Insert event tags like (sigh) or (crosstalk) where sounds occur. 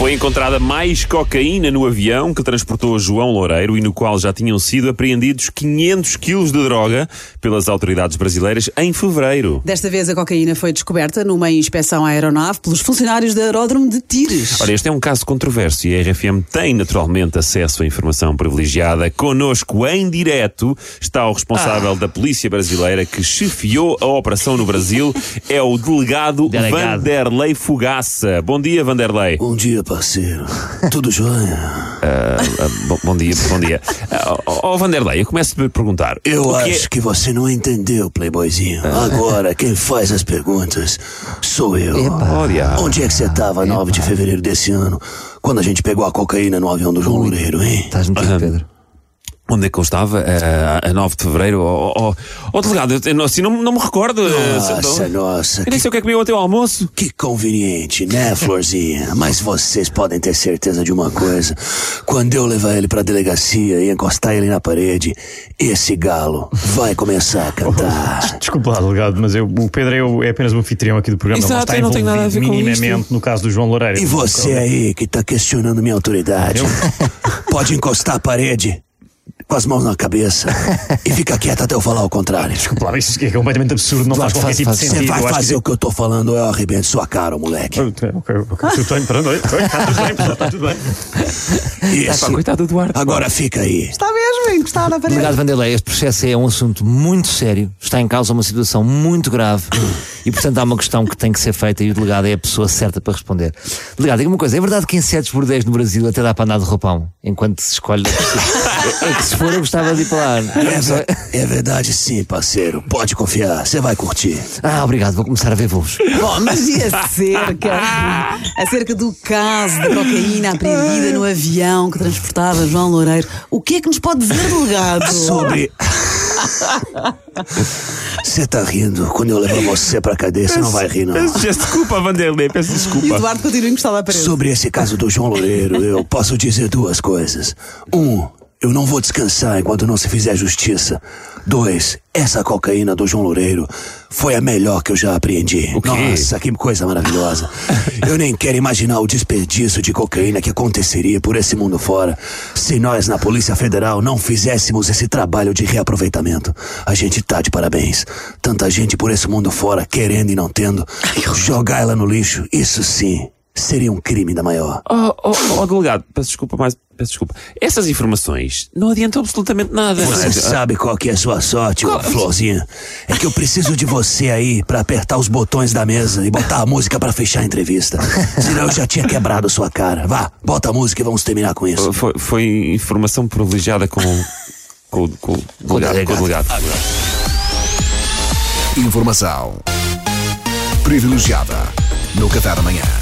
Foi encontrada mais cocaína no avião que transportou João Loureiro e no qual já tinham sido apreendidos 500 quilos de droga pelas autoridades brasileiras em fevereiro. Desta vez a cocaína foi descoberta numa inspeção à aeronave pelos funcionários do aeródromo de Tires. Ora, este é um caso controverso e a RFM tem naturalmente acesso à informação privilegiada. Conosco em direto está o responsável da polícia brasileira que chefiou a operação no Brasil. É o delegado, Delegado. Vanderlei Fugaça. Bom dia, Vanderlei. Bom dia, parceiro. Tudo jóia? (laughs) Ah, bom, bom dia, bom dia. Ó oh, Vanderlei, eu começo a perguntar. Eu o que é- acho que você não entendeu, Playboyzinho. Agora, quem faz as perguntas sou eu. Olha. Onde é que você estava 9 de fevereiro desse ano, quando a gente pegou a cocaína no avião do João Loureiro, hein? Estás metido, Pedro. Onde é que eu estava? Ah, a 9 de fevereiro? Ó oh, oh, delegado, eu, eu, assim, não, não me recordo. Nossa, nossa. Eu nem Que, sei o que é que comeu ontem ao almoço. que conveniente, né, Florzinha? (laughs) Mas vocês podem ter certeza de uma coisa. Quando eu levar ele pra delegacia e encostar ele na parede, esse galo vai começar a cantar. (laughs) Desculpa lá, delegado, mas eu, o Pedro é, é apenas um anfitrião aqui do programa. Exato, não está eu não tenho nada a ver com minimamente isto. no caso do João Loureiro. E você aí que tá questionando minha autoridade, pode encostar a parede com as mãos na cabeça (laughs) e fica quieto até eu falar o contrário. Desculpa lá, isso é completamente absurdo, não faz qualquer faz- tipo de sentido. Você vai fazer o que eu tô falando ou eu arrebento sua cara, moleque. que... Ok, ok, tudo bem, pronto, está tudo bem, pessoal, está tudo bem. Isso. Pá, coitado do Duarte. Agora fica aí. Está mesmo encostado na parede. Delegado Vanderlei, este processo é um assunto muito sério, está em causa uma situação muito grave (coughs) e, portanto, há uma questão que tem que ser feita e o delegado é a pessoa certa para responder. Delegado, diga uma coisa: é verdade que em certos bordéis no Brasil até dá para andar de roupão enquanto se escolhe? (laughs) (laughs) Se for, eu gostava de ir para lá. É, é verdade sim, parceiro. Pode confiar, você vai curtir. Ah, obrigado, vou começar a ver voos. Bom, mas e acerca, acerca do caso da cocaína apreendida no avião que transportava João Loureiro? O que é que nos pode dizer, delegado? Sobre. Você tá rindo. Quando eu levar você pra cadeia, você não vai rir, não. Peço desculpa, Vanderlei, peço E desculpa. Eduardo continua encostado à parede. Sobre esse caso do João Loureiro, eu posso dizer duas coisas. Um, eu não vou descansar enquanto não se fizer justiça. Dois, essa cocaína do João Loureiro foi a melhor que eu já apreendi. Nossa, que coisa maravilhosa. Eu nem quero imaginar o desperdício de cocaína que aconteceria por esse mundo fora se nós na Polícia Federal não fizéssemos esse trabalho de reaproveitamento. A gente tá de parabéns. Tanta gente por esse mundo fora querendo e não tendo. Jogar ela no lixo, isso sim. Seria um crime da maior. Oh, oh, oh, delegado, peço desculpa, mas peço desculpa. Essas informações não adiantam absolutamente nada. é? Você sabe qual que é a sua sorte, Florzinha? É que eu preciso de você aí pra apertar os botões da mesa e botar a música pra fechar a entrevista. Senão eu já tinha quebrado sua cara. Vá, bota a música e vamos terminar com isso. Foi, foi informação privilegiada com, com, com, o delegado. Com o delegado. Informação privilegiada no Café da Manhã.